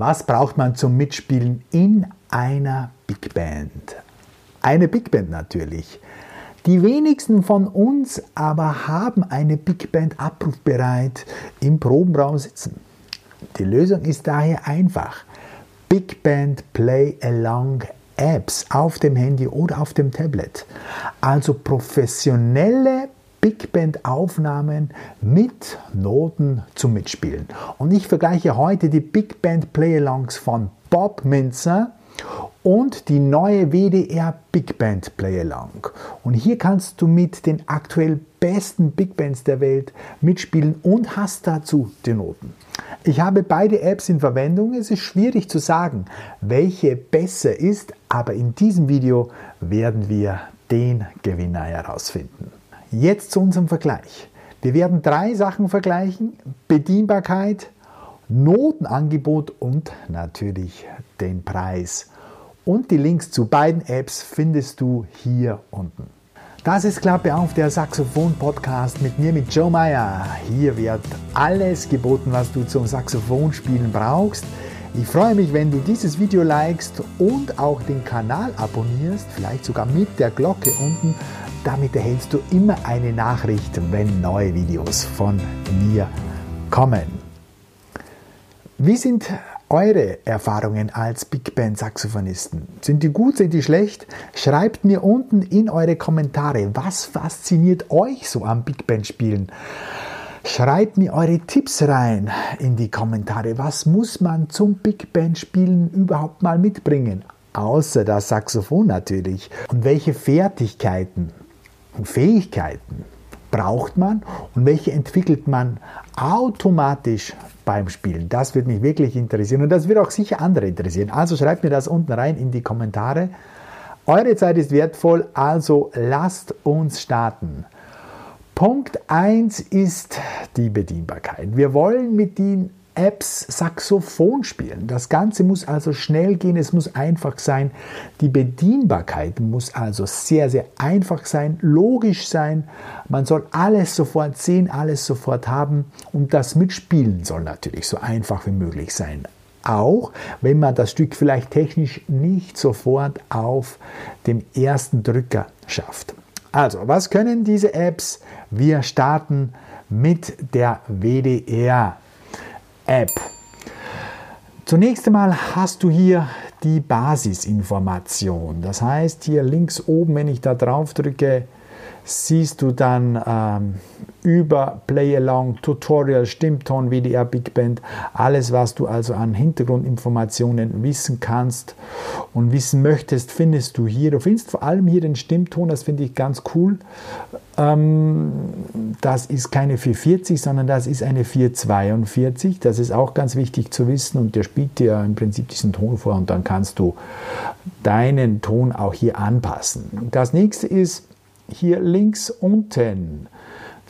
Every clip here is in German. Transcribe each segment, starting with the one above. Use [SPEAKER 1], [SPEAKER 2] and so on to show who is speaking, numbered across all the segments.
[SPEAKER 1] Was braucht man zum Mitspielen in einer Big Band? Eine Big Band natürlich. Die wenigsten von uns aber haben eine Big Band abrufbereit im Probenraum sitzen. Die Lösung ist daher einfach. Big Band Play Along Apps auf dem Handy oder auf dem Tablet. Also professionelle Big Band Aufnahmen mit Noten zum Mitspielen. Und ich vergleiche heute die Big Band Play-Alongs von Bob Minzer und die neue WDR Big Band Play-Along. Und hier kannst du mit den aktuell besten Big Bands der Welt mitspielen und hast dazu die Noten. Ich habe beide Apps in Verwendung. Es ist schwierig zu sagen, welche besser ist, aber in diesem Video werden wir den Gewinner herausfinden. Jetzt zu unserem Vergleich. Wir werden drei Sachen vergleichen. Bedienbarkeit, Notenangebot und natürlich den Preis. Und die Links zu beiden Apps findest du hier unten. Das ist Klappe auf, der Saxophon-Podcast mit mir, mit Joe Meyer. Hier wird alles geboten, was du zum Saxophonspielen brauchst. Ich freue mich, wenn du dieses Video likest und auch den Kanal abonnierst, vielleicht sogar mit der Glocke unten, damit erhältst du immer eine Nachricht, wenn neue Videos von mir kommen. Wie sind eure Erfahrungen als Big Band Saxophonisten? Sind die gut, sind die schlecht? Schreibt mir unten in eure Kommentare, was fasziniert euch so am Big Band Spielen? Schreibt mir eure Tipps rein in die Kommentare. Was muss man zum Big Band Spielen überhaupt mal mitbringen? Außer das Saxophon natürlich. Und welche Fertigkeiten und Fähigkeiten braucht man und welche entwickelt man automatisch beim Spielen? Das würde mich wirklich interessieren und das wird auch sicher andere interessieren. Also schreibt mir das unten rein in die Kommentare. Eure Zeit ist wertvoll, also lasst uns starten. Punkt 1 ist die Bedienbarkeit. Wir wollen mit den Apps Saxophon spielen. Das Ganze muss also schnell gehen, es muss einfach sein. Die Bedienbarkeit muss also sehr, sehr einfach sein, logisch sein. Man soll alles sofort sehen, alles sofort haben und das Mitspielen soll natürlich so einfach wie möglich sein. Auch wenn man das Stück vielleicht technisch nicht sofort auf dem ersten Drücker schafft. Also, was können diese Apps? Wir starten mit der WDR App. Zunächst einmal hast du hier die Basisinformation. Das heißt, hier links oben, wenn ich da drauf drücke, siehst du dann ähm, über Play Along, Tutorial, Stimmton, WDR Big Band, alles, was du also an Hintergrundinformationen wissen kannst und wissen möchtest, findest du hier. Du findest vor allem hier den Stimmton, das finde ich ganz cool. Ähm, das ist keine 440, sondern das ist eine 442. Das ist auch ganz wichtig zu wissen und der spielt dir im Prinzip diesen Ton vor und dann kannst du deinen Ton auch hier anpassen. Das nächste ist hier links unten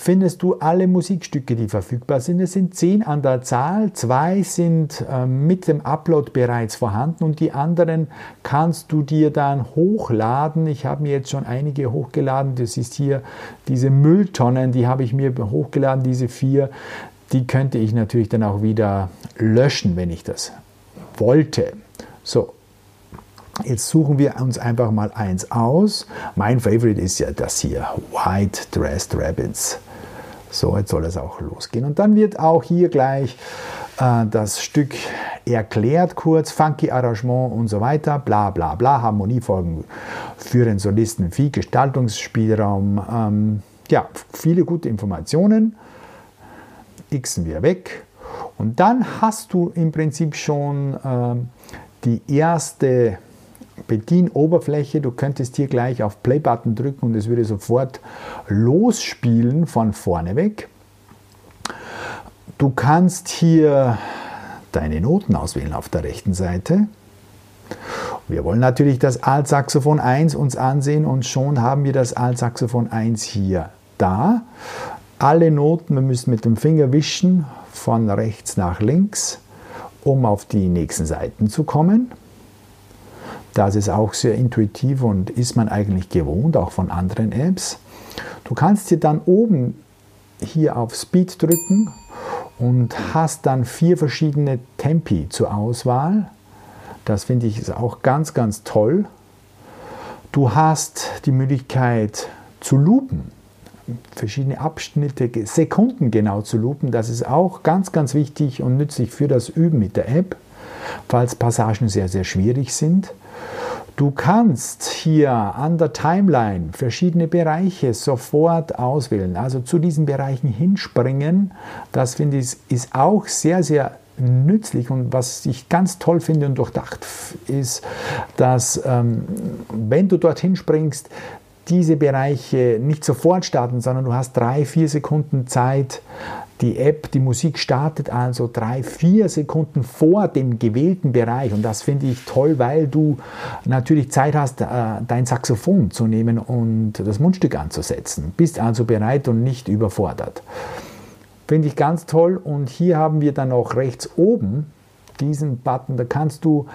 [SPEAKER 1] findest du alle Musikstücke, die verfügbar sind. Es sind zehn an der Zahl, zwei sind äh, mit dem Upload bereits vorhanden und die anderen kannst du dir dann hochladen. Ich habe mir jetzt schon einige hochgeladen. Das ist hier diese Mülltonnen, die habe ich mir hochgeladen, diese vier. Die könnte ich natürlich dann auch wieder löschen, wenn ich das wollte. So, Jetzt suchen wir uns einfach mal eins aus. Mein Favorite ist ja das hier, White Dressed Rabbits. So, jetzt soll es auch losgehen. Und dann wird auch hier gleich äh, das Stück erklärt, kurz, funky Arrangement und so weiter, bla bla bla, Harmoniefolgen für den Solisten, viel Gestaltungsspielraum, ähm, ja, viele gute Informationen. Xen wir weg. Und dann hast du im Prinzip schon äh, die erste Bedienoberfläche. Du könntest hier gleich auf Play-Button drücken und es würde sofort losspielen von vorne weg. Du kannst hier deine Noten auswählen auf der rechten Seite. Wir wollen natürlich das Altsaxophon 1 uns ansehen und schon haben wir das Altsaxophon 1 hier da. Alle Noten, wir müssen mit dem Finger wischen von rechts nach links, um auf die nächsten Seiten zu kommen. Das ist auch sehr intuitiv und ist man eigentlich gewohnt, auch von anderen Apps. Du kannst dir dann oben hier auf Speed drücken und hast dann vier verschiedene Tempi zur Auswahl. Das finde ich ist auch ganz, ganz toll. Du hast die Möglichkeit zu loopen, verschiedene Abschnitte, Sekunden genau zu loopen. Das ist auch ganz, ganz wichtig und nützlich für das Üben mit der App, falls Passagen sehr, sehr schwierig sind. Du kannst hier an der Timeline verschiedene Bereiche sofort auswählen, also zu diesen Bereichen hinspringen. Das finde ich ist auch sehr, sehr nützlich und was ich ganz toll finde und durchdacht ist, dass ähm, wenn du dorthin springst, diese Bereiche nicht sofort starten, sondern du hast drei, vier Sekunden Zeit, die App, die Musik startet also drei, vier Sekunden vor dem gewählten Bereich. Und das finde ich toll, weil du natürlich Zeit hast, äh, dein Saxophon zu nehmen und das Mundstück anzusetzen. Bist also bereit und nicht überfordert. Finde ich ganz toll. Und hier haben wir dann auch rechts oben diesen Button, da kannst du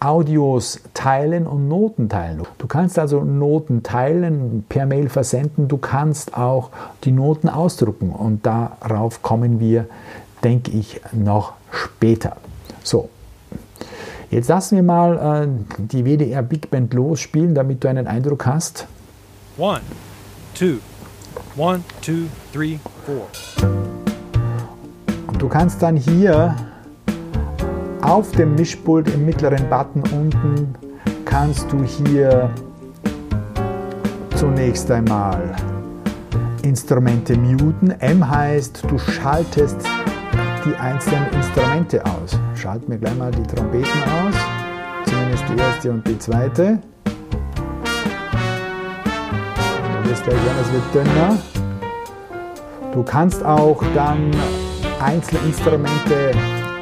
[SPEAKER 1] Audios teilen und Noten teilen. Du kannst also Noten teilen, per Mail versenden, du kannst auch die Noten ausdrucken und darauf kommen wir, denke ich, noch später. So, jetzt lassen wir mal äh, die WDR Big Band losspielen, damit du einen Eindruck hast. One, two, one, two, three, four. Und du kannst dann hier auf dem Mischpult im mittleren Button unten kannst du hier zunächst einmal Instrumente muten. M heißt, du schaltest die einzelnen Instrumente aus. Schalten wir gleich mal die Trompeten aus, zumindest die erste und die zweite. Du wirst gleich hören, es wird dünner. Du kannst auch dann einzelne Instrumente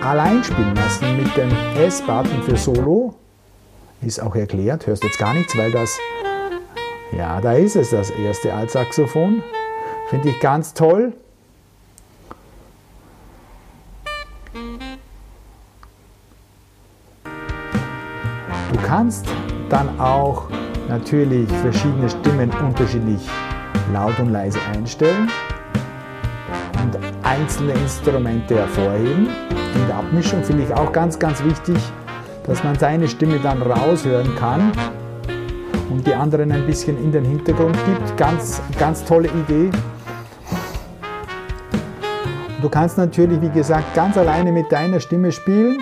[SPEAKER 1] allein spielen lassen mit dem S-Button für Solo. Ist auch erklärt, hörst jetzt gar nichts, weil das, ja, da ist es, das erste Altsaxophon. Finde ich ganz toll. Du kannst dann auch natürlich verschiedene Stimmen unterschiedlich laut und leise einstellen einzelne Instrumente hervorheben. In der Abmischung finde ich auch ganz, ganz wichtig, dass man seine Stimme dann raushören kann und die anderen ein bisschen in den Hintergrund gibt. Ganz, ganz tolle Idee. Du kannst natürlich, wie gesagt, ganz alleine mit deiner Stimme spielen.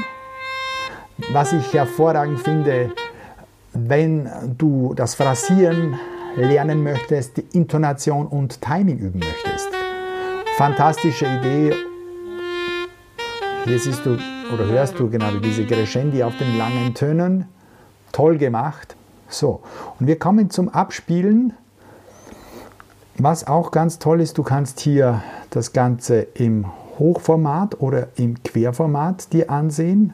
[SPEAKER 1] Was ich hervorragend finde, wenn du das Phrasieren lernen möchtest, die Intonation und Timing üben möchtest. Fantastische Idee hier siehst du oder hörst du genau diese Crescendi auf den langen Tönen. Toll gemacht. So, und wir kommen zum Abspielen. Was auch ganz toll ist, du kannst hier das Ganze im Hochformat oder im Querformat dir ansehen.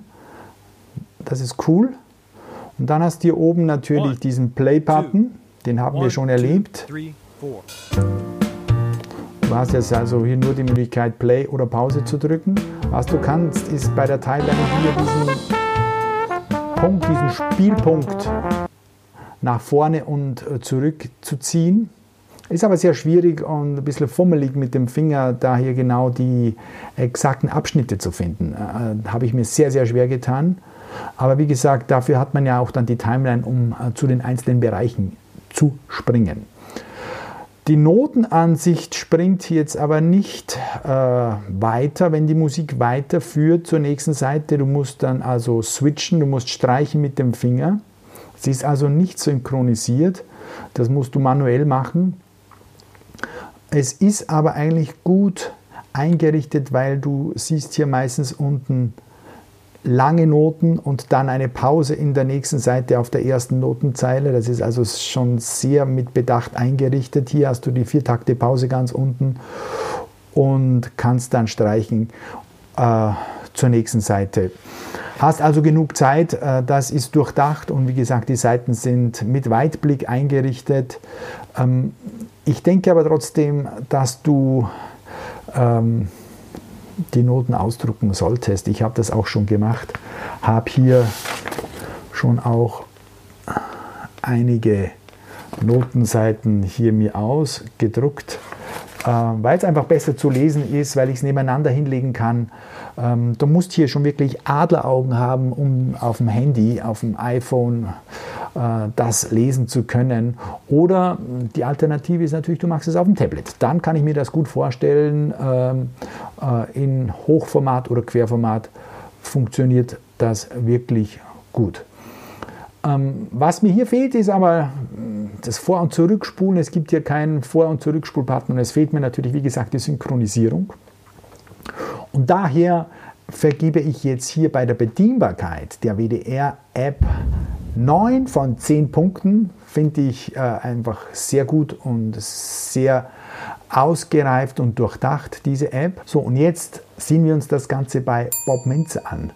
[SPEAKER 1] Das ist cool. Und dann hast du hier oben natürlich diesen Play-Button, den haben wir schon erlebt. Three, Du hast jetzt also hier nur die Möglichkeit, Play oder Pause zu drücken. Was du kannst, ist bei der Timeline hier diesen Punkt, diesen Spielpunkt nach vorne und äh, zurück zu ziehen. Ist aber sehr schwierig und ein bisschen fummelig mit dem Finger, da hier genau die exakten Abschnitte zu finden. Äh, Habe ich mir sehr, sehr schwer getan. Aber wie gesagt, dafür hat man ja auch dann die Timeline, um äh, zu den einzelnen Bereichen zu springen. Die Notenansicht springt jetzt aber nicht äh, weiter, wenn die Musik weiterführt zur nächsten Seite. Du musst dann also switchen, du musst streichen mit dem Finger. Sie ist also nicht synchronisiert. Das musst du manuell machen. Es ist aber eigentlich gut eingerichtet, weil du siehst hier meistens unten lange Noten und dann eine Pause in der nächsten Seite auf der ersten Notenzeile. Das ist also schon sehr mit Bedacht eingerichtet. Hier hast du die Viertakte Pause ganz unten und kannst dann streichen äh, zur nächsten Seite. Hast also genug Zeit, äh, das ist durchdacht und wie gesagt, die Seiten sind mit Weitblick eingerichtet. Ähm, ich denke aber trotzdem, dass du ähm, die Noten ausdrucken solltest. Ich habe das auch schon gemacht, habe hier schon auch einige Notenseiten hier mir ausgedruckt. äh, weil es einfach besser zu lesen ist, weil ich es nebeneinander hinlegen kann. Ähm, du musst hier schon wirklich Adleraugen haben, um auf dem Handy, auf dem iPhone das lesen zu können. Oder die Alternative ist natürlich, du machst es auf dem Tablet. Dann kann ich mir das gut vorstellen, ähm, äh, in Hochformat oder Querformat funktioniert das wirklich gut. Ähm, was mir hier fehlt, ist aber das Vor- und Zurückspulen. Es gibt hier keinen Vor- und Zurückspulbutton und es fehlt mir natürlich, wie gesagt, die Synchronisierung. Und daher vergebe ich jetzt hier bei der Bedienbarkeit der WDR-App 9 von 10 Punkten. Finde ich äh, einfach sehr gut und sehr ausgereift und durchdacht, diese App. So, und jetzt sehen wir uns das Ganze bei Bob Minzer an.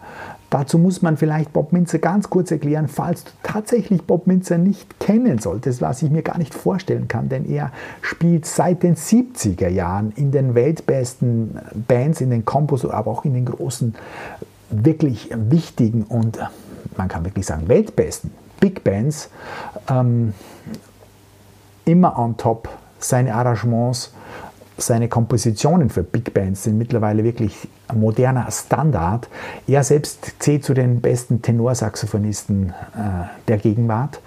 [SPEAKER 1] Dazu muss man vielleicht Bob Minzer ganz kurz erklären, falls du tatsächlich Bob Minzer nicht kennen solltest, was ich mir gar nicht vorstellen kann, denn er spielt seit den 70er Jahren in den weltbesten Bands, in den Kompos, aber auch in den großen, wirklich wichtigen und man kann wirklich sagen weltbesten Big Bands ähm, immer on top. Seine Arrangements seine Kompositionen für Big Bands sind mittlerweile wirklich moderner Standard. Er selbst zählt zu den besten Tenorsaxophonisten äh, der Gegenwart.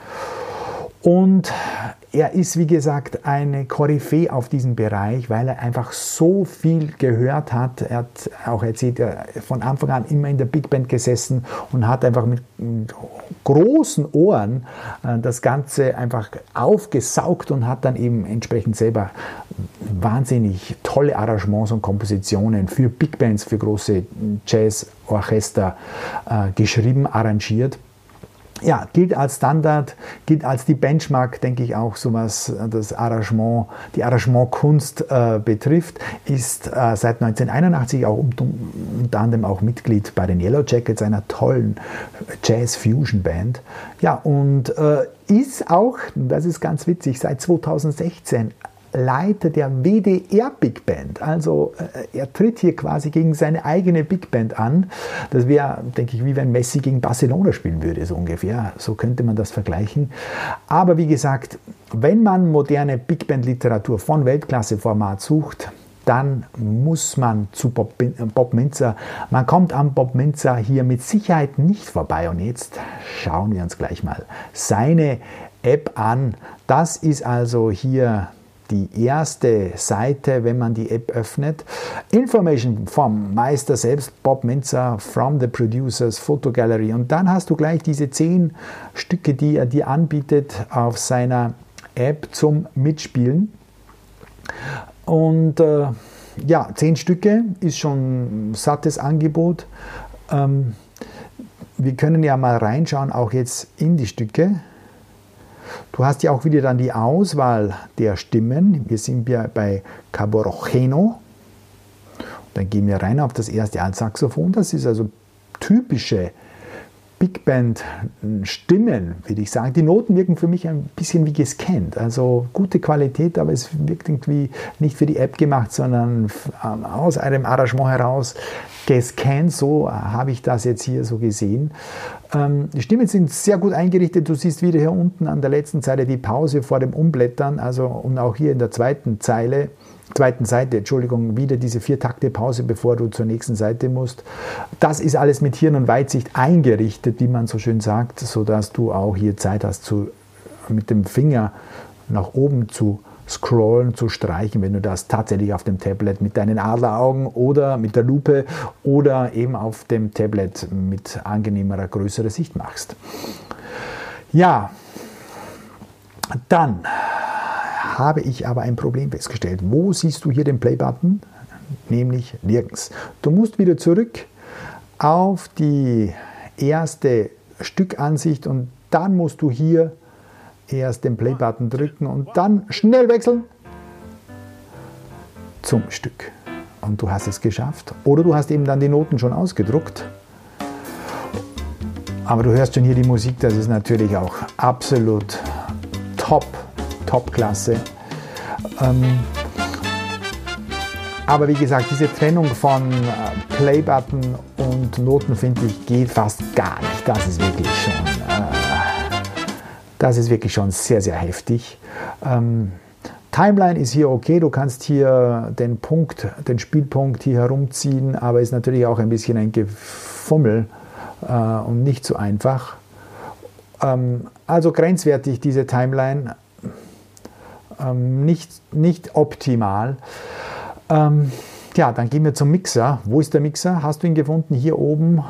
[SPEAKER 1] Und er ist, wie gesagt, eine Koryphäe auf diesem Bereich, weil er einfach so viel gehört hat. Er hat auch erzählt, er von Anfang an immer in der Big Band gesessen und hat einfach mit großen Ohren äh, das Ganze einfach aufgesaugt und hat dann eben entsprechend selber wahnsinnig tolle Arrangements und Kompositionen für Big Bands, für große Jazzorchester äh, geschrieben, arrangiert ja, gilt als Standard, gilt als die Benchmark, denke ich auch, so was das Arrangement, die Arrangementkunst äh, betrifft, ist äh, seit 1981 auch unter, unter anderem auch Mitglied bei den Yellow Jackets, einer tollen Jazz-Fusion-Band. Ja, und äh, ist auch, das ist ganz witzig, seit 2016 Leiter der WDR Big Band. Also äh, er tritt hier quasi gegen seine eigene Big Band an. Das wäre, denke ich, wie wenn Messi gegen Barcelona spielen würde, so ungefähr. So könnte man das vergleichen. Aber wie gesagt, wenn man moderne Big Band Literatur von Weltklasseformat sucht, dann muss man zu Bob, Bob Minzer. Man kommt am Bob Minzer hier mit Sicherheit nicht vorbei. Und jetzt schauen wir uns gleich mal seine App an. Das ist also hier die erste Seite, wenn man die App öffnet. Information vom Meister selbst, Bob Minzer, from the Producers, Photo Gallery. Und dann hast du gleich diese zehn Stücke, die er dir anbietet auf seiner App zum Mitspielen. Und äh, ja, zehn Stücke ist schon ein sattes Angebot. Ähm, wir können ja mal reinschauen, auch jetzt in die Stücke. Du hast ja auch wieder dann die Auswahl der Stimmen. Wir sind ja bei Caborojeno. Dann gehen wir rein auf das erste Altsaxophon. Das ist also typische Big Band Stimmen, würde ich sagen. Die Noten wirken für mich ein bisschen wie gescannt. Also gute Qualität, aber es wirkt irgendwie nicht für die App gemacht, sondern aus einem Arrangement heraus gescannt. So habe ich das jetzt hier so gesehen. Ähm, die Stimmen sind sehr gut eingerichtet. Du siehst wieder hier unten an der letzten Zeile die Pause vor dem Umblättern. Also und auch hier in der zweiten Zeile zweiten Seite, Entschuldigung, wieder diese vier Takte Pause, bevor du zur nächsten Seite musst. Das ist alles mit Hirn und Weitsicht eingerichtet, wie man so schön sagt, sodass du auch hier Zeit hast, zu, mit dem Finger nach oben zu scrollen, zu streichen, wenn du das tatsächlich auf dem Tablet mit deinen Adleraugen oder mit der Lupe oder eben auf dem Tablet mit angenehmerer, größerer Sicht machst. Ja, dann habe ich aber ein Problem festgestellt. Wo siehst du hier den Play-Button? Nämlich nirgends. Du musst wieder zurück auf die erste Stückansicht und dann musst du hier erst den Play-Button drücken und dann schnell wechseln zum Stück. Und du hast es geschafft. Oder du hast eben dann die Noten schon ausgedruckt. Aber du hörst schon hier die Musik, das ist natürlich auch absolut top Topklasse. Ähm, aber wie gesagt, diese Trennung von äh, Playbutton und Noten finde ich geht fast gar nicht. Das ist wirklich schon, äh, das ist wirklich schon sehr, sehr heftig. Ähm, Timeline ist hier okay, du kannst hier den Punkt, den Spielpunkt hier herumziehen, aber ist natürlich auch ein bisschen ein Gefummel äh, und nicht so einfach. Ähm, also grenzwertig diese Timeline, ähm, nicht, nicht optimal. Ähm, ja, dann gehen wir zum Mixer. Wo ist der Mixer? Hast du ihn gefunden? Hier oben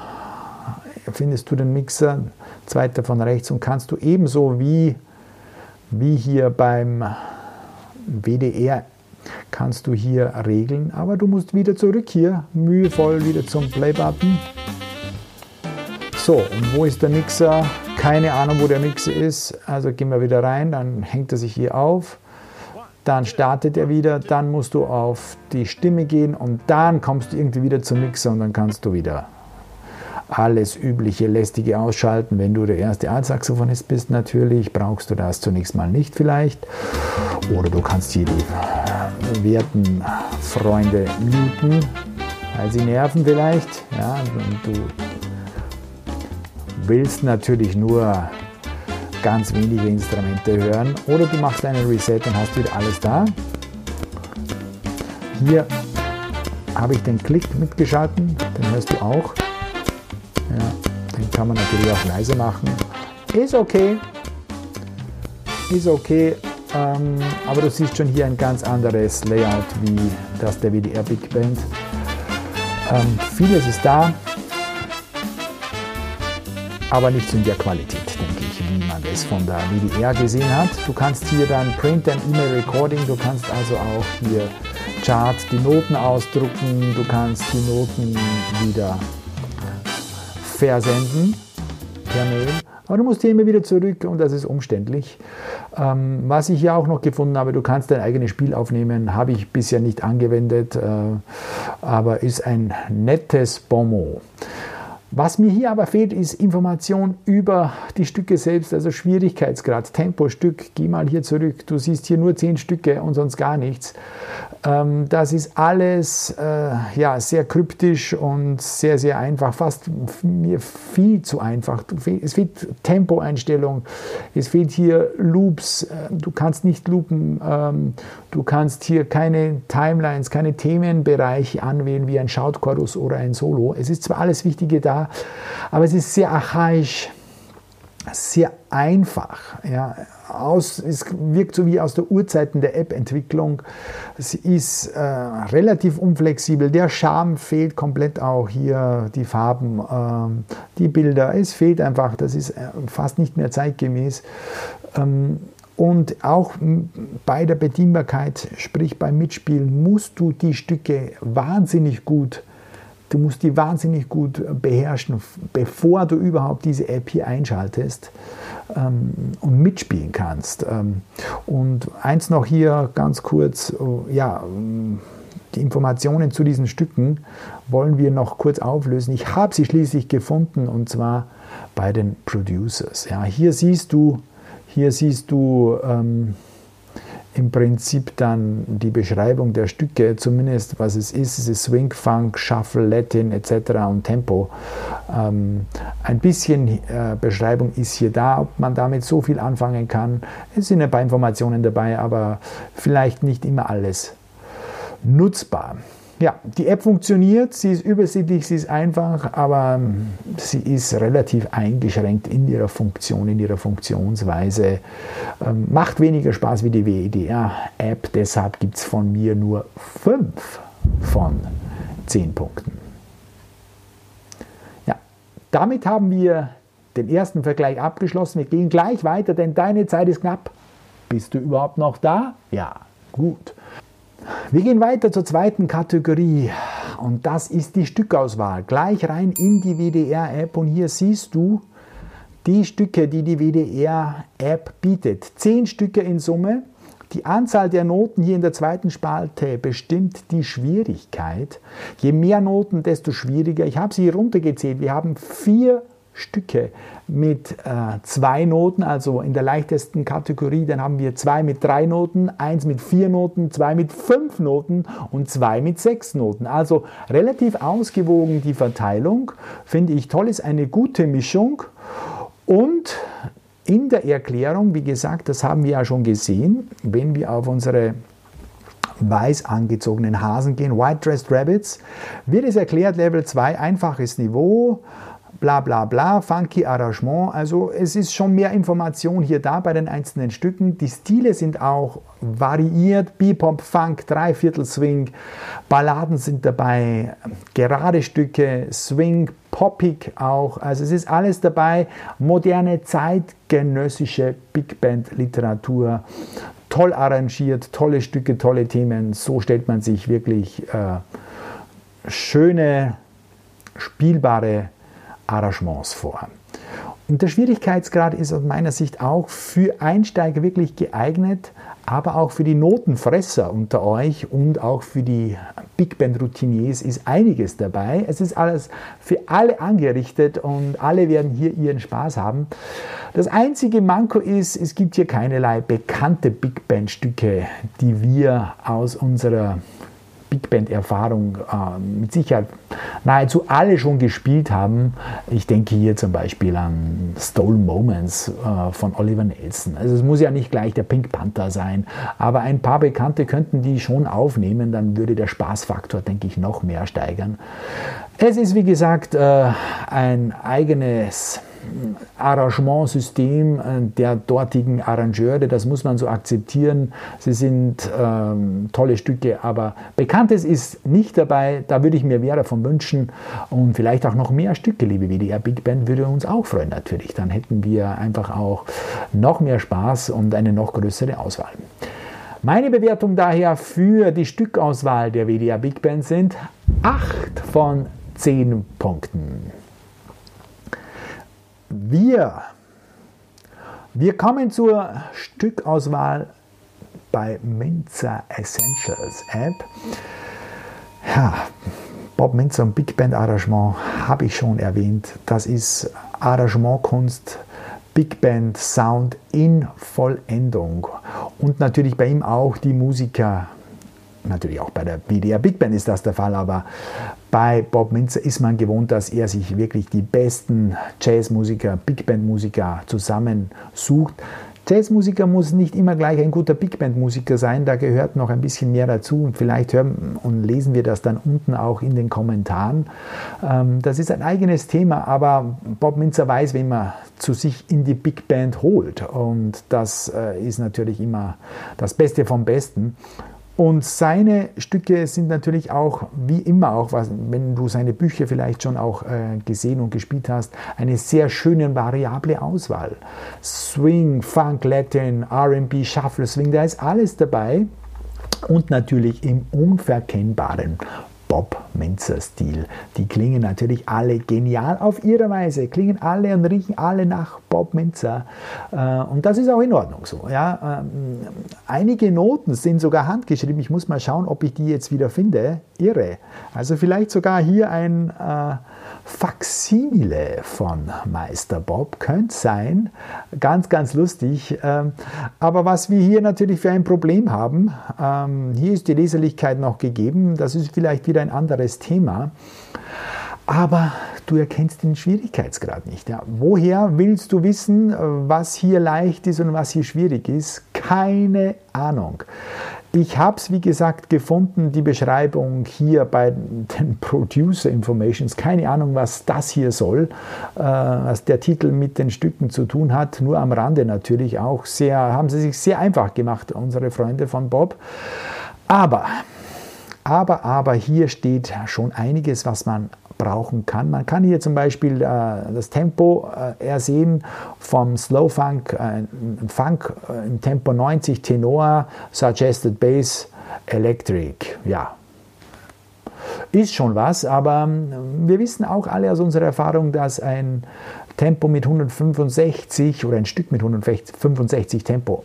[SPEAKER 1] findest du den Mixer, zweiter von rechts und kannst du ebenso wie, wie hier beim WDR kannst du hier regeln, aber du musst wieder zurück hier, mühevoll wieder zum Play-Button. So, und wo ist der Mixer? Keine Ahnung, wo der Mixer ist. Also gehen wir wieder rein, dann hängt er sich hier auf. Dann startet er wieder, dann musst du auf die Stimme gehen und dann kommst du irgendwie wieder zum Mixer und dann kannst du wieder alles übliche lästige ausschalten. Wenn du der erste Altsaxophonist bist, natürlich brauchst du das zunächst mal nicht vielleicht. Oder du kannst hier die werten Freunde muten, weil sie nerven vielleicht. Ja, und du willst natürlich nur ganz wenige Instrumente hören. Oder du machst einen Reset und hast wieder alles da. Hier habe ich den Klick mitgeschalten, den hörst du auch. Ja, den kann man natürlich auch leise machen. Ist okay. Ist okay. Ähm, aber du siehst schon hier ein ganz anderes Layout wie das der WDR Big Band. Ähm, vieles ist da, aber nicht in der Qualität, denke ich, wie man es von der WDR gesehen hat. Du kannst hier dann Print and E-Mail Recording, du kannst also auch hier Chart die Noten ausdrucken, du kannst die Noten wieder versenden per Mail. Aber du musst hier immer wieder zurück und das ist umständlich. Ähm, was ich hier auch noch gefunden habe, du kannst dein eigenes Spiel aufnehmen, habe ich bisher nicht angewendet, äh, aber ist ein nettes Bonmot. Was mir hier aber fehlt, ist Information über die Stücke selbst, also Schwierigkeitsgrad, Tempo, Stück. Geh mal hier zurück. Du siehst hier nur zehn Stücke und sonst gar nichts. Ähm, das ist alles äh, ja, sehr kryptisch und sehr, sehr einfach, fast mir viel zu einfach. Es fehlt Tempoeinstellung, es fehlt hier Loops, äh, du kannst nicht loopen, ähm, du kannst hier keine Timelines, keine Themenbereiche anwählen wie ein Shoutchorus oder ein Solo. Es ist zwar alles Wichtige da, aber es ist sehr archaisch sehr einfach. Ja. Aus, es wirkt so wie aus der Urzeiten der App-Entwicklung. Sie ist äh, relativ unflexibel. Der Charme fehlt komplett auch hier, die Farben, äh, die Bilder. Es fehlt einfach, das ist äh, fast nicht mehr zeitgemäß. Ähm, und auch bei der Bedienbarkeit, sprich beim Mitspielen, musst du die Stücke wahnsinnig gut Du musst die wahnsinnig gut beherrschen, bevor du überhaupt diese App hier einschaltest ähm, und mitspielen kannst. Ähm, und eins noch hier ganz kurz, oh, ja, die Informationen zu diesen Stücken wollen wir noch kurz auflösen. Ich habe sie schließlich gefunden und zwar bei den Producers. Ja, hier siehst du, hier siehst du ähm, im Prinzip dann die Beschreibung der Stücke, zumindest was es ist, es ist Swing, Funk, Shuffle, Latin etc. und Tempo. Ähm, ein bisschen äh, Beschreibung ist hier da, ob man damit so viel anfangen kann. Es sind ein paar Informationen dabei, aber vielleicht nicht immer alles nutzbar. Ja, die App funktioniert, sie ist übersichtlich, sie ist einfach, aber ähm, sie ist relativ eingeschränkt in ihrer Funktion, in ihrer Funktionsweise. Ähm, macht weniger Spaß wie die WEDR-App, deshalb gibt es von mir nur 5 von 10 Punkten. Ja, damit haben wir den ersten Vergleich abgeschlossen. Wir gehen gleich weiter, denn deine Zeit ist knapp. Bist du überhaupt noch da? Ja, gut. Wir gehen weiter zur zweiten Kategorie und das ist die Stückauswahl. Gleich rein in die WDR-App und hier siehst du die Stücke, die die WDR-App bietet. Zehn Stücke in Summe. Die Anzahl der Noten hier in der zweiten Spalte bestimmt die Schwierigkeit. Je mehr Noten, desto schwieriger. Ich habe sie runtergezählt. Wir haben vier Stücke mit äh, zwei Noten, also in der leichtesten Kategorie, dann haben wir zwei mit drei Noten, eins mit vier Noten, zwei mit fünf Noten und zwei mit sechs Noten. Also relativ ausgewogen die Verteilung, finde ich toll, ist eine gute Mischung und in der Erklärung, wie gesagt, das haben wir ja schon gesehen, wenn wir auf unsere weiß angezogenen Hasen gehen, White Dressed Rabbits, wird es erklärt, Level 2, einfaches Niveau, bla bla bla, funky Arrangement. Also es ist schon mehr Information hier da bei den einzelnen Stücken. Die Stile sind auch variiert, Bebop, Funk, Dreiviertel Swing, Balladen sind dabei, gerade Stücke, Swing, poppig auch. Also es ist alles dabei, moderne zeitgenössische Big Band Literatur, toll arrangiert, tolle Stücke, tolle Themen. So stellt man sich wirklich äh, schöne, spielbare Arrangements vor. Und der Schwierigkeitsgrad ist aus meiner Sicht auch für Einsteiger wirklich geeignet, aber auch für die Notenfresser unter euch und auch für die Big Band Routiniers ist einiges dabei. Es ist alles für alle angerichtet und alle werden hier ihren Spaß haben. Das einzige Manko ist, es gibt hier keinerlei bekannte Big Band Stücke, die wir aus unserer Big Band-Erfahrung äh, mit Sicherheit nahezu alle schon gespielt haben. Ich denke hier zum Beispiel an Stolen Moments äh, von Oliver Nelson. Also es muss ja nicht gleich der Pink Panther sein, aber ein paar Bekannte könnten die schon aufnehmen, dann würde der Spaßfaktor, denke ich, noch mehr steigern. Es ist wie gesagt äh, ein eigenes Arrangementsystem äh, der dortigen Arrangeure, das muss man so akzeptieren. Sie sind ähm, tolle Stücke, aber Bekanntes ist nicht dabei. Da würde ich mir mehr davon wünschen und vielleicht auch noch mehr Stücke, liebe WDR Big Band, würde uns auch freuen natürlich. Dann hätten wir einfach auch noch mehr Spaß und eine noch größere Auswahl. Meine Bewertung daher für die Stückauswahl der WDR Big Band sind 8 von 10 Punkten. Wir, wir kommen zur Stückauswahl bei Minzer Essentials App. Ja, Bob Minzer und Big Band Arrangement habe ich schon erwähnt. Das ist Arrangementkunst, Big Band Sound in Vollendung. Und natürlich bei ihm auch die Musiker Natürlich auch bei der BDR Big Band ist das der Fall, aber bei Bob Minzer ist man gewohnt, dass er sich wirklich die besten Jazzmusiker, Big Band Musiker zusammensucht. Jazzmusiker muss nicht immer gleich ein guter Big Band Musiker sein, da gehört noch ein bisschen mehr dazu und vielleicht hören und lesen wir das dann unten auch in den Kommentaren. Ähm, das ist ein eigenes Thema, aber Bob Minzer weiß, wen man zu sich in die Big Band holt und das äh, ist natürlich immer das Beste vom Besten. Und seine Stücke sind natürlich auch, wie immer auch, wenn du seine Bücher vielleicht schon auch äh, gesehen und gespielt hast, eine sehr schöne variable Auswahl. Swing, Funk, Latin, RB, Shuffle, Swing, da ist alles dabei. Und natürlich im unverkennbaren Bob Menzer-Stil. Die klingen natürlich alle genial auf ihre Weise, klingen alle und riechen alle nach Bob Menzer. Äh, und das ist auch in Ordnung so. Ja. Ähm, einige Noten sind sogar handgeschrieben. Ich muss mal schauen, ob ich die jetzt wieder finde. Irre. Also vielleicht sogar hier ein äh, Faksimile von Meister Bob. Könnte sein. Ganz, ganz lustig. Ähm, aber was wir hier natürlich für ein Problem haben, ähm, hier ist die Leserlichkeit noch gegeben. Das ist vielleicht wieder ein anderes Thema. Aber du erkennst den Schwierigkeitsgrad nicht. Ja. Woher willst du wissen, was hier leicht ist und was hier schwierig ist? Keine Ahnung. Ich habe es, wie gesagt, gefunden, die Beschreibung hier bei den Producer Informations. Keine Ahnung, was das hier soll, äh, was der Titel mit den Stücken zu tun hat. Nur am Rande natürlich auch. Sehr, haben sie sich sehr einfach gemacht, unsere Freunde von Bob. Aber, aber, aber hier steht schon einiges, was man brauchen kann. Man kann hier zum Beispiel äh, das Tempo äh, ersehen vom Slow Funk, äh, Funk äh, im Tempo 90 Tenor, Suggested Bass, Electric. Ja, ist schon was, aber ähm, wir wissen auch alle aus unserer Erfahrung, dass ein Tempo mit 165 oder ein Stück mit 165 Tempo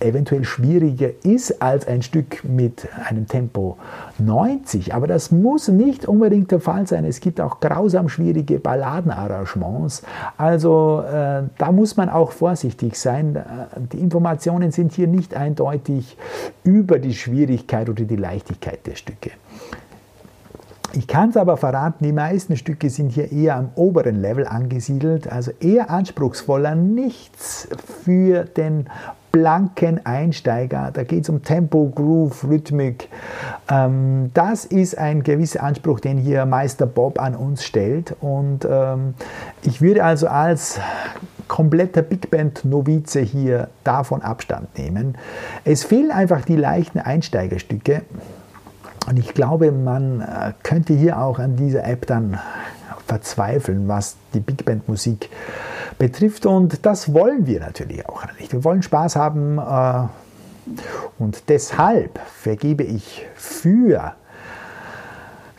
[SPEAKER 1] eventuell schwieriger ist als ein Stück mit einem Tempo 90. Aber das muss nicht unbedingt der Fall sein. Es gibt auch grausam schwierige Balladenarrangements. Also äh, da muss man auch vorsichtig sein. Äh, die Informationen sind hier nicht eindeutig über die Schwierigkeit oder die Leichtigkeit der Stücke. Ich kann es aber verraten, die meisten Stücke sind hier eher am oberen Level angesiedelt, also eher anspruchsvoller, nichts für den blanken Einsteiger. Da geht es um Tempo, Groove, Rhythmik. Ähm, das ist ein gewisser Anspruch, den hier Meister Bob an uns stellt. Und ähm, ich würde also als kompletter Big Band Novize hier davon Abstand nehmen. Es fehlen einfach die leichten Einsteigerstücke. Und ich glaube, man äh, könnte hier auch an dieser App dann verzweifeln, was die Big Band Musik betrifft. Und das wollen wir natürlich auch nicht. Wir wollen Spaß haben. Äh, und deshalb vergebe ich für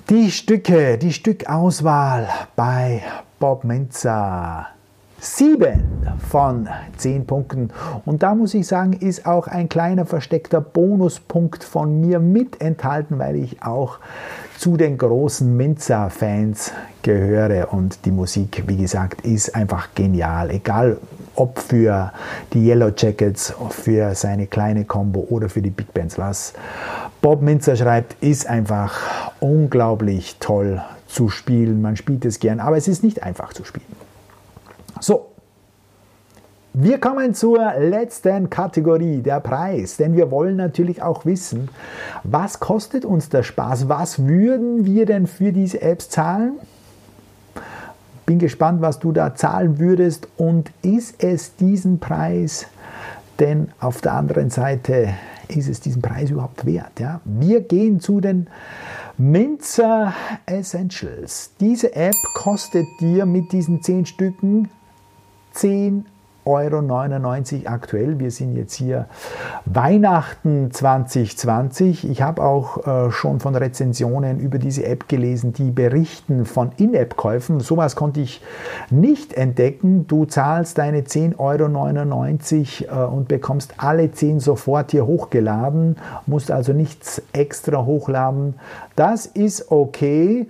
[SPEAKER 1] die Stücke, die Stückauswahl bei Bob Menzer 7 von 10 Punkten. Und da muss ich sagen, ist auch ein kleiner versteckter Bonuspunkt von mir mit enthalten, weil ich auch zu den großen Minza-Fans gehöre und die Musik, wie gesagt, ist einfach genial. Egal ob für die Yellow Jackets, für seine kleine Combo oder für die Big Bands. Was Bob Minzer schreibt, ist einfach unglaublich toll zu spielen. Man spielt es gern, aber es ist nicht einfach zu spielen. So, wir kommen zur letzten Kategorie, der Preis. Denn wir wollen natürlich auch wissen, was kostet uns der Spaß? Was würden wir denn für diese Apps zahlen? Bin gespannt, was du da zahlen würdest. Und ist es diesen Preis denn auf der anderen Seite, ist es diesen Preis überhaupt wert? Ja? Wir gehen zu den Minzer Essentials. Diese App kostet dir mit diesen 10 Stücken 10 Euro 99 aktuell. Wir sind jetzt hier Weihnachten 2020. Ich habe auch äh, schon von Rezensionen über diese App gelesen, die berichten von In-App-Käufen. Sowas konnte ich nicht entdecken. Du zahlst deine 10,99 Euro äh, und bekommst alle 10 sofort hier hochgeladen, musst also nichts extra hochladen. Das ist okay.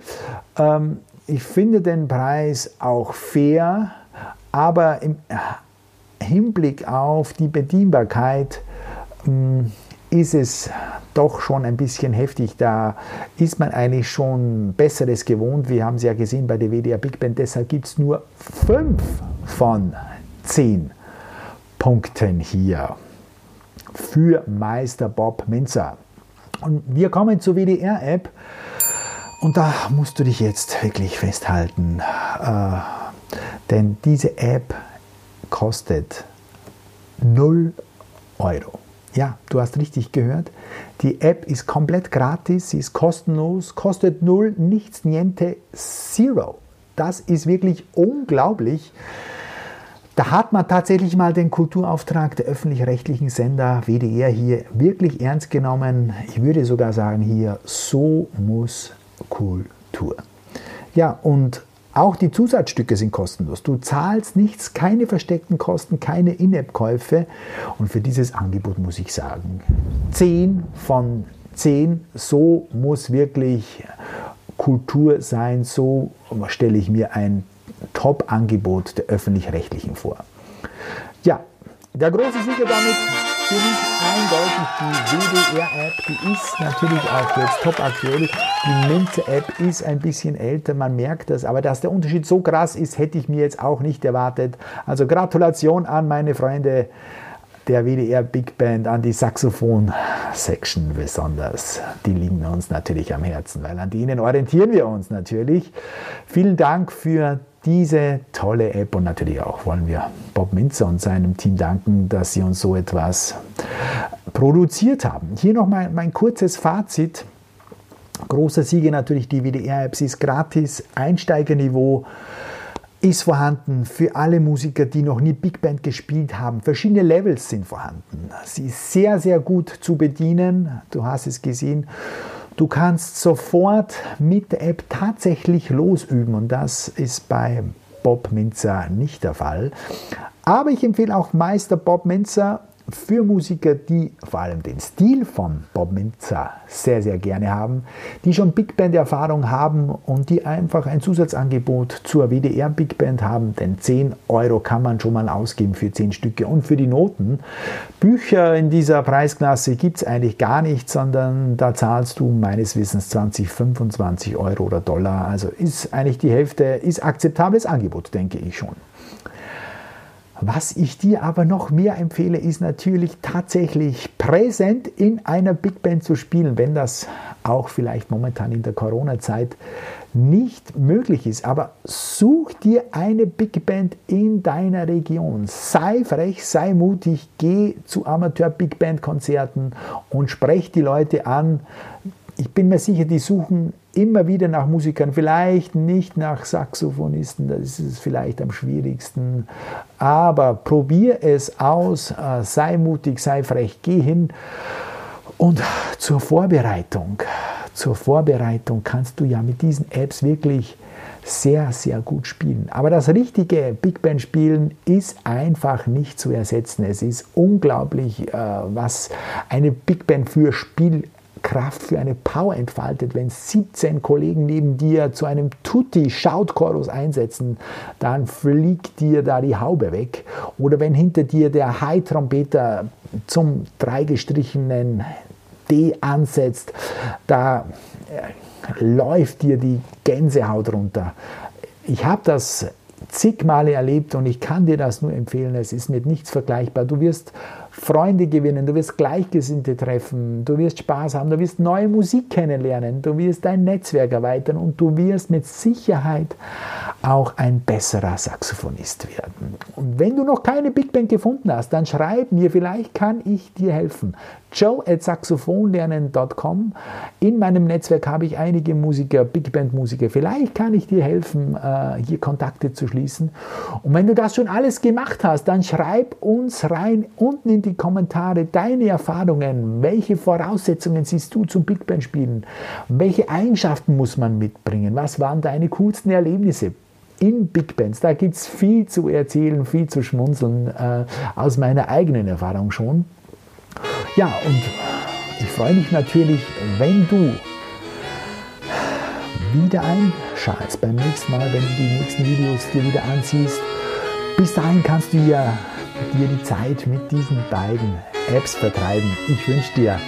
[SPEAKER 1] Ähm, ich finde den Preis auch fair aber im Hinblick auf die Bedienbarkeit hm, ist es doch schon ein bisschen heftig. Da ist man eigentlich schon Besseres gewohnt. Wir haben es ja gesehen bei der WDR Big Band. Deshalb gibt es nur 5 von 10 Punkten hier für Meister Bob Minzer. Und wir kommen zur WDR-App. Und da musst du dich jetzt wirklich festhalten. Äh, denn diese App kostet 0 Euro. Ja, du hast richtig gehört. Die App ist komplett gratis, sie ist kostenlos, kostet 0, nichts, niente, zero. Das ist wirklich unglaublich. Da hat man tatsächlich mal den Kulturauftrag der öffentlich-rechtlichen Sender WDR hier wirklich ernst genommen. Ich würde sogar sagen hier, so muss Kultur. Ja, und auch die Zusatzstücke sind kostenlos. Du zahlst nichts, keine versteckten Kosten, keine In-App-Käufe. Und für dieses Angebot muss ich sagen, 10 von 10, so muss wirklich Kultur sein, so stelle ich mir ein Top-Angebot der öffentlich-rechtlichen vor. Ja, der große Sieger damit für mich eindeutig die WDR-App. Die ist natürlich auch jetzt top aktuell. Die Minze-App ist ein bisschen älter, man merkt das. Aber dass der Unterschied so krass ist, hätte ich mir jetzt auch nicht erwartet. Also Gratulation an meine Freunde der WDR Big Band, an die Saxophon-Section besonders. Die liegen uns natürlich am Herzen, weil an denen orientieren wir uns natürlich. Vielen Dank für diese tolle App und natürlich auch wollen wir Bob Minzer und seinem Team danken, dass sie uns so etwas produziert haben. Hier noch mal mein kurzes Fazit. Großer Sieger natürlich die WDR-App, sie ist gratis, Einsteigerniveau ist vorhanden für alle Musiker, die noch nie Big Band gespielt haben. Verschiedene Levels sind vorhanden. Sie ist sehr, sehr gut zu bedienen. Du hast es gesehen. Du kannst sofort mit der App tatsächlich losüben und das ist bei Bob Minzer nicht der Fall. Aber ich empfehle auch Meister Bob Minzer für Musiker, die vor allem den Stil von Bob Minzer sehr, sehr gerne haben, die schon Big Band-Erfahrung haben und die einfach ein Zusatzangebot zur WDR Big Band haben, denn 10 Euro kann man schon mal ausgeben für 10 Stücke und für die Noten. Bücher in dieser Preisklasse gibt es eigentlich gar nicht, sondern da zahlst du meines Wissens 20, 25 Euro oder Dollar. Also ist eigentlich die Hälfte, ist akzeptables Angebot, denke ich schon. Was ich dir aber noch mehr empfehle, ist natürlich tatsächlich präsent in einer Big Band zu spielen, wenn das auch vielleicht momentan in der Corona-Zeit nicht möglich ist. Aber such dir eine Big Band in deiner Region. Sei frech, sei mutig, geh zu Amateur-Big Band-Konzerten und sprech die Leute an. Ich bin mir sicher, die suchen immer wieder nach Musikern, vielleicht nicht nach Saxophonisten, das ist vielleicht am schwierigsten, aber probier es aus, äh, sei mutig, sei frech, geh hin und zur Vorbereitung, zur Vorbereitung kannst du ja mit diesen Apps wirklich sehr, sehr gut spielen. Aber das richtige Big Band spielen ist einfach nicht zu ersetzen. Es ist unglaublich, äh, was eine Big Band für Spiel Kraft, für eine Power entfaltet, wenn 17 Kollegen neben dir zu einem Tutti-Shout-Chorus einsetzen, dann fliegt dir da die Haube weg. Oder wenn hinter dir der High-Trompeter zum dreigestrichenen D ansetzt, da äh, läuft dir die Gänsehaut runter. Ich habe das zig Male erlebt und ich kann dir das nur empfehlen. Es ist mit nichts vergleichbar. Du wirst Freunde gewinnen, du wirst Gleichgesinnte treffen, du wirst Spaß haben, du wirst neue Musik kennenlernen, du wirst dein Netzwerk erweitern und du wirst mit Sicherheit auch ein besserer Saxophonist werden. Und wenn du noch keine Big Band gefunden hast, dann schreib mir, vielleicht kann ich dir helfen. Joe at saxophonlernen.com. In meinem Netzwerk habe ich einige Musiker, Big Band Musiker. Vielleicht kann ich dir helfen, äh, hier Kontakte zu schließen. Und wenn du das schon alles gemacht hast, dann schreib uns rein unten in die Kommentare deine Erfahrungen. Welche Voraussetzungen siehst du zum Big Band spielen? Welche Eigenschaften muss man mitbringen? Was waren deine coolsten Erlebnisse? in Big Bands. Da gibt es viel zu erzählen, viel zu schmunzeln, äh, aus meiner eigenen Erfahrung schon. Ja, und ich freue mich natürlich, wenn du wieder einschaltest beim nächsten Mal, wenn du die nächsten Videos dir wieder ansiehst. Bis dahin kannst du ja dir die Zeit mit diesen beiden Apps vertreiben. Ich wünsche dir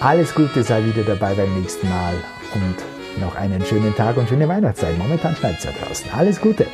[SPEAKER 1] alles Gute, sei wieder dabei beim nächsten Mal und noch einen schönen Tag und schöne Weihnachtszeit. Momentan schneit es ja draußen. Alles Gute!